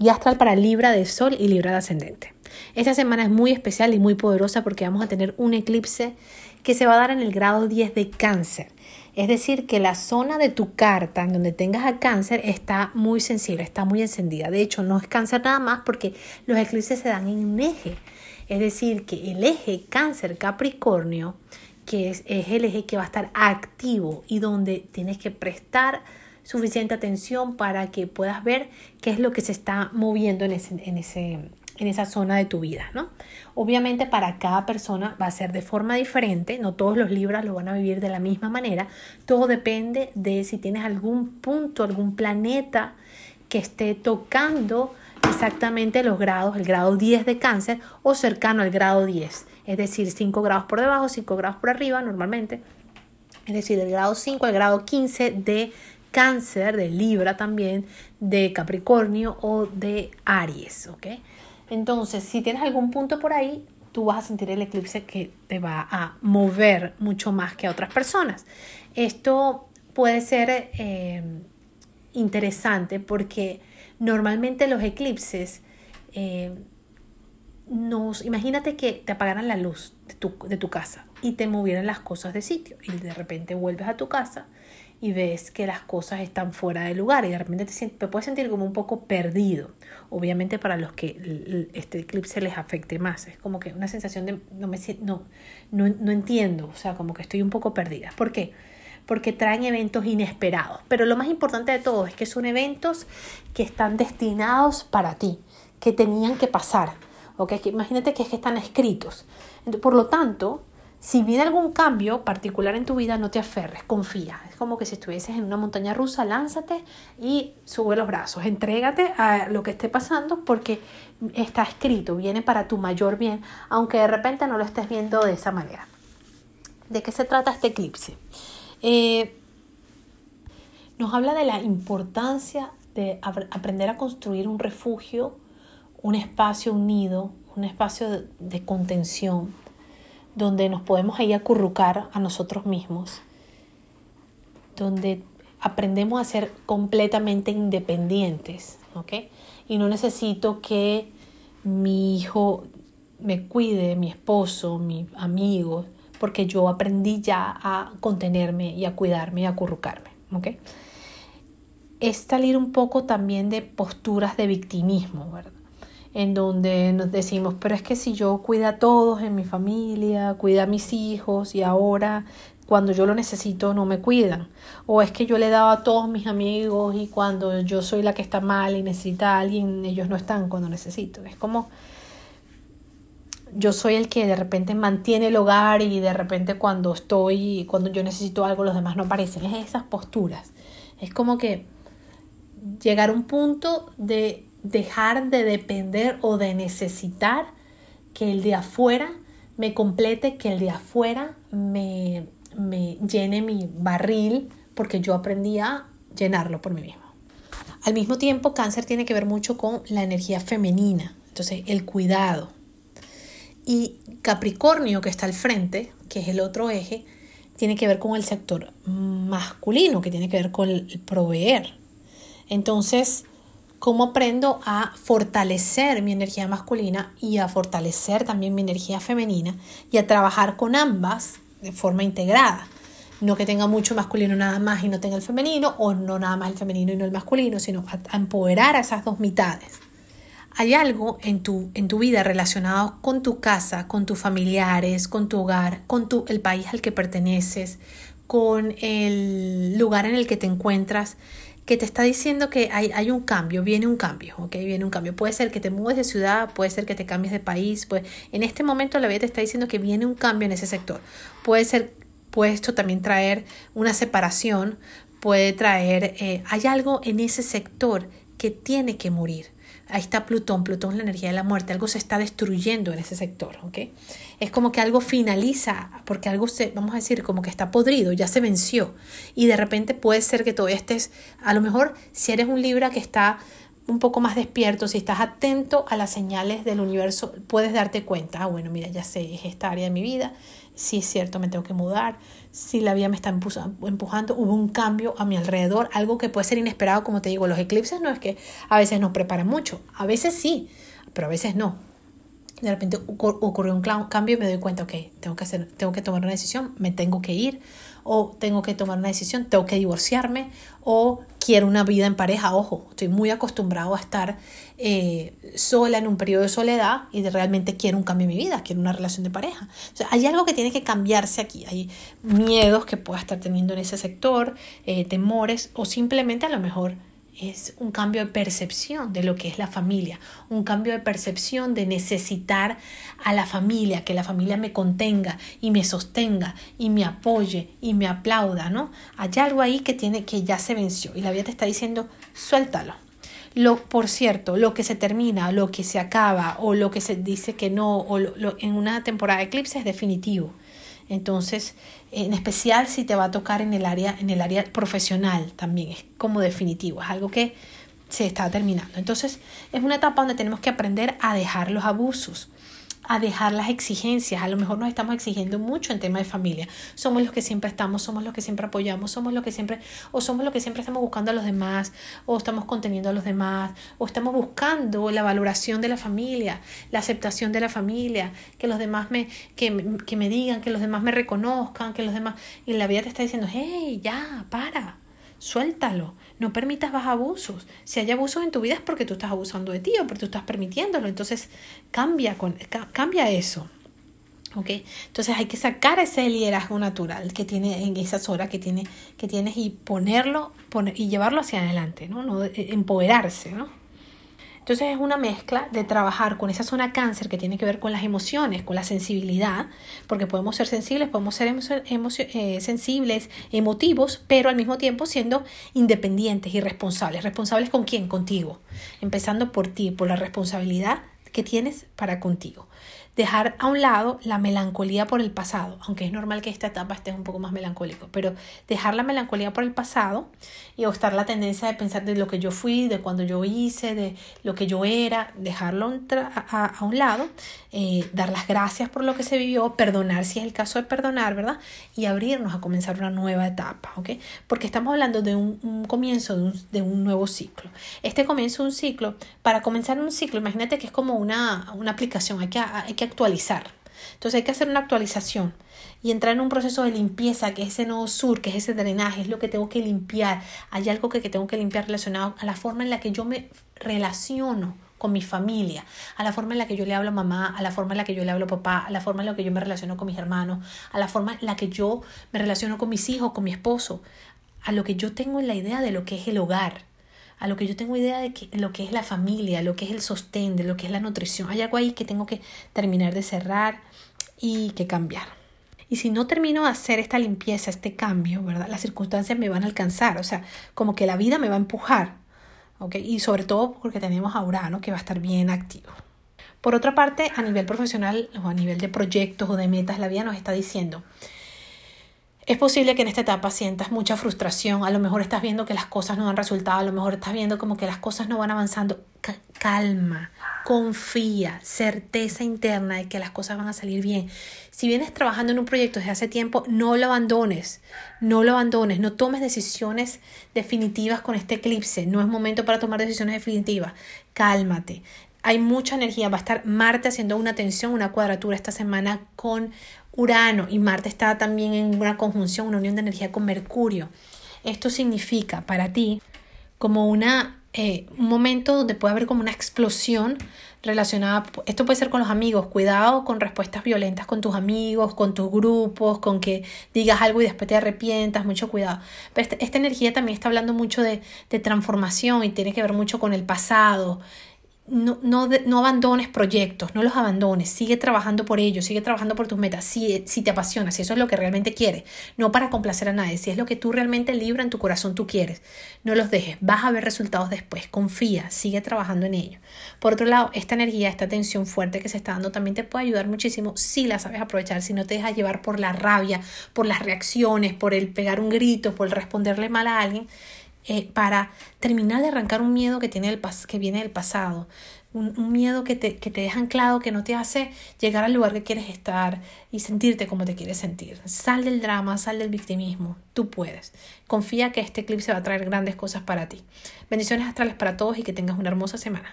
y astral para Libra de Sol y Libra de Ascendente. Esta semana es muy especial y muy poderosa porque vamos a tener un eclipse que se va a dar en el grado 10 de cáncer. Es decir, que la zona de tu carta en donde tengas a cáncer está muy sensible, está muy encendida. De hecho, no es cáncer nada más porque los eclipses se dan en un eje. Es decir, que el eje cáncer-capricornio, que es, el eje que va a estar activo y donde tienes que prestar suficiente atención para que puedas ver qué es lo que se está moviendo en ese, en ese, en esa zona de tu vida, ¿no? Obviamente para cada persona va a ser de forma diferente, no todos los libros lo van a vivir de la misma manera, todo depende de si tienes algún punto, algún planeta que esté tocando exactamente los grados, el grado 10 de cáncer o cercano al grado 10, es decir, 5 grados por debajo, 5 grados por arriba normalmente, es decir, del grado 5 al grado 15 de cáncer, de Libra también, de Capricornio o de Aries, ¿ok? Entonces, si tienes algún punto por ahí, tú vas a sentir el eclipse que te va a mover mucho más que a otras personas. Esto puede ser eh, interesante porque normalmente los eclipses eh, nos, imagínate que te apagaran la luz de tu, de tu casa y te movieran las cosas de sitio y de repente vuelves a tu casa y ves que las cosas están fuera de lugar y de repente te, puedes sentir como un poco perdido. Obviamente para los que este eclipse les afecte más, es como que una sensación de no, me, no, no, no entiendo, o sea, como que estoy un poco perdida. ¿Por qué? Porque traen eventos inesperados. Pero lo más importante de todo es que son eventos que están destinados para ti, que tenían que pasar. ¿okay? imagínate que es que están escritos. Por lo tanto, si viene algún cambio particular en tu vida, no te aferres, confía. Es como que si estuvieses en una montaña rusa, lánzate y sube los brazos, entrégate a lo que esté pasando porque está escrito, viene para tu mayor bien, aunque de repente no lo estés viendo de esa manera. ¿De qué se trata este eclipse? Eh, nos habla de la importancia de aprender a construir un refugio, un espacio, un nido, un espacio de contención donde nos podemos acurrucar a nosotros mismos, donde aprendemos a ser completamente independientes, ¿ok? Y no necesito que mi hijo me cuide, mi esposo, mi amigo, porque yo aprendí ya a contenerme y a cuidarme y a acurrucarme, ¿ok? Es salir un poco también de posturas de victimismo, ¿verdad? En donde nos decimos, pero es que si yo cuido a todos en mi familia, cuido a mis hijos y ahora cuando yo lo necesito no me cuidan. O es que yo le he dado a todos mis amigos y cuando yo soy la que está mal y necesita a alguien, ellos no están cuando necesito. Es como yo soy el que de repente mantiene el hogar y de repente cuando estoy, cuando yo necesito algo, los demás no aparecen. Es esas posturas. Es como que llegar a un punto de dejar de depender o de necesitar que el de afuera me complete, que el de afuera me, me llene mi barril, porque yo aprendí a llenarlo por mí mismo. Al mismo tiempo, cáncer tiene que ver mucho con la energía femenina, entonces el cuidado. Y Capricornio, que está al frente, que es el otro eje, tiene que ver con el sector masculino, que tiene que ver con el proveer. Entonces, cómo aprendo a fortalecer mi energía masculina y a fortalecer también mi energía femenina y a trabajar con ambas de forma integrada. No que tenga mucho masculino nada más y no tenga el femenino, o no nada más el femenino y no el masculino, sino a, empoderar a esas dos mitades. Hay algo en tu, en tu vida relacionado con tu casa, con tus familiares, con tu hogar, con tu, el país al que perteneces, con el lugar en el que te encuentras, que te está diciendo que hay, hay, un cambio, viene un cambio, ¿ok? Viene un cambio. Puede ser que te mueves de ciudad, puede ser que te cambies de país, pues en este momento la vida te está diciendo que viene un cambio en ese sector. Puede ser, puede esto también traer una separación, puede traer, eh, hay algo en ese sector que tiene que morir. Ahí está Plutón, Plutón es la energía de la muerte, algo se está destruyendo en ese sector, ¿ok? Es como que algo finaliza, porque algo se, vamos a decir, como que está podrido, ya se venció. Y de repente puede ser que todavía estés, a lo mejor si eres un Libra que está un poco más despierto, si estás atento a las señales del universo, puedes darte cuenta, ah, bueno, mira, ya sé, es esta área de mi vida, si es cierto, me tengo que mudar, si la vida me está empujando, hubo un cambio a mi alrededor, algo que puede ser inesperado, como te digo, los eclipses no es que a veces nos preparan mucho, a veces sí, pero a veces no. De repente ocurrió un cambio y me doy cuenta, ok, tengo que, hacer, tengo que tomar una decisión, me tengo que ir, o tengo que tomar una decisión, tengo que divorciarme, o quiero una vida en pareja. Ojo, estoy muy acostumbrado a estar eh, sola en un periodo de soledad y de realmente quiero un cambio en mi vida, quiero una relación de pareja. hay algo que tiene que cambiarse aquí. Hay miedos que pueda estar teniendo en ese sector, eh, temores o simplemente a lo mejor es un cambio de percepción de lo que es la familia, un cambio de percepción de necesitar a la familia, que la familia me contenga y me sostenga y me apoye y me aplauda, ¿no? Hay algo ahí que tiene que ya se venció y la vida te está diciendo, suéltalo. Lo, por cierto, lo que se termina, lo que se acaba o lo que se dice que no o en una temporada de eclipse es definitivo. Entonces, en especial si te va a tocar en el área, en el área profesional también, es como definitivo, es algo que se está terminando. Entonces, es una etapa donde tenemos que aprender a dejar los abusos a dejar las exigencias. A lo mejor nos estamos exigiendo mucho en tema de familia. Somos los que siempre estamos, somos los que siempre apoyamos, somos los que siempre, o somos los que siempre estamos buscando a los demás, o estamos conteniendo a los demás, o estamos buscando la valoración de la familia, la aceptación de la familia, que los demás me, que, que me digan, que los demás me reconozcan, que los demás. Y la vida te está diciendo, hey, ya, para suéltalo, no permitas más abusos. Si hay abusos en tu vida es porque tú estás abusando de ti o porque tú estás permitiéndolo, entonces cambia, con, cambia eso. ¿Okay? Entonces hay que sacar ese liderazgo natural que tiene en esas horas que, tiene, que tienes y ponerlo poner, y llevarlo hacia adelante, ¿no? no eh, empoderarse, ¿no? Entonces es una mezcla de trabajar con esa zona cáncer que tiene que ver con las emociones, con la sensibilidad, porque podemos ser sensibles, podemos ser eh, sensibles, emotivos, pero al mismo tiempo siendo independientes y responsables. ¿Responsables con quién? Contigo. Empezando por ti, por la responsabilidad que tienes para contigo dejar a un lado la melancolía por el pasado, aunque es normal que esta etapa esté un poco más melancólico, pero dejar la melancolía por el pasado y estar la tendencia de pensar de lo que yo fui, de cuando yo hice, de lo que yo era, dejarlo a, un lado, eh, dar las gracias por lo que se vivió, perdonar si es el caso de perdonar, ¿verdad? Y abrirnos a comenzar una nueva etapa, ¿ok? Porque estamos hablando de un, comienzo de un, de un, nuevo ciclo. Este comienzo de un ciclo, para comenzar un ciclo, imagínate que es como una, una aplicación, hay que, hay que actualizar. Entonces hay que hacer una actualización y entrar en un proceso de limpieza, que es ese nodo sur, que es ese drenaje, es lo que tengo que limpiar. Hay algo que, tengo que limpiar relacionado a la forma en la que yo me relaciono con mi familia, a la forma en la que yo le hablo a mamá, a la forma en la que yo le hablo a papá, a la forma en la que yo me relaciono con mis hermanos, a la forma en la que yo me relaciono con mis hijos, con mi esposo, a lo que yo tengo en la idea de lo que es el hogar a lo que yo tengo idea de que, lo que es la familia, lo que es el sostén, de lo que es la nutrición. Hay algo ahí que tengo que terminar de cerrar y que cambiar. Y si no termino de hacer esta limpieza, este cambio, ¿verdad? Las circunstancias me van a alcanzar, o sea, como que la vida me va a empujar, ¿ok? Y sobre todo porque tenemos a Urano que va a estar bien activo. Por otra parte, a nivel profesional o a nivel de proyectos o de metas, la vida nos está diciendo, es posible que en esta etapa sientas mucha frustración, a lo mejor estás viendo que las cosas no dan resultado, a lo mejor estás viendo como que las cosas no van avanzando. calma, confía, certeza interna de que las cosas van a salir bien. Si vienes trabajando en un proyecto desde hace tiempo, no lo abandones, no lo abandones, no tomes decisiones definitivas con este eclipse, no es momento para tomar decisiones definitivas. Cálmate, hay mucha energía. Va a estar Marte haciendo una tensión, una cuadratura esta semana con Urano y Marte está también en una conjunción, una unión de energía con Mercurio. Esto significa para ti como una, eh, un momento donde puede haber como una explosión relacionada, esto puede ser con los amigos, cuidado con respuestas violentas con tus amigos, con tus grupos, con que digas algo y después te arrepientas, mucho cuidado. Pero este, esta energía también está hablando mucho de, de transformación y tiene que ver mucho con el pasado, no, no, no, abandones proyectos, no los abandones, sigue trabajando por ellos, sigue trabajando por tus metas, si, si te apasiona, si eso es lo que realmente quieres, no para complacer a nadie, si es lo que tú realmente libra en tu corazón tú quieres, no los dejes, vas a ver resultados después, confía, sigue trabajando en ello. Por otro lado, esta energía, esta tensión fuerte que se está dando también te puede ayudar muchísimo si la sabes aprovechar, si no te dejas llevar por la rabia, por las reacciones, por el pegar un grito, por el responderle mal a alguien, eh, para terminar de arrancar un miedo que, tiene el que viene del pasado, un, miedo que te, que te deja anclado, que no te hace llegar al lugar que quieres estar y sentirte como te quieres sentir. Sal del drama, sal del victimismo, tú puedes. Confía que este clip se va a traer grandes cosas para ti. Bendiciones astrales para todos y que tengas una hermosa semana.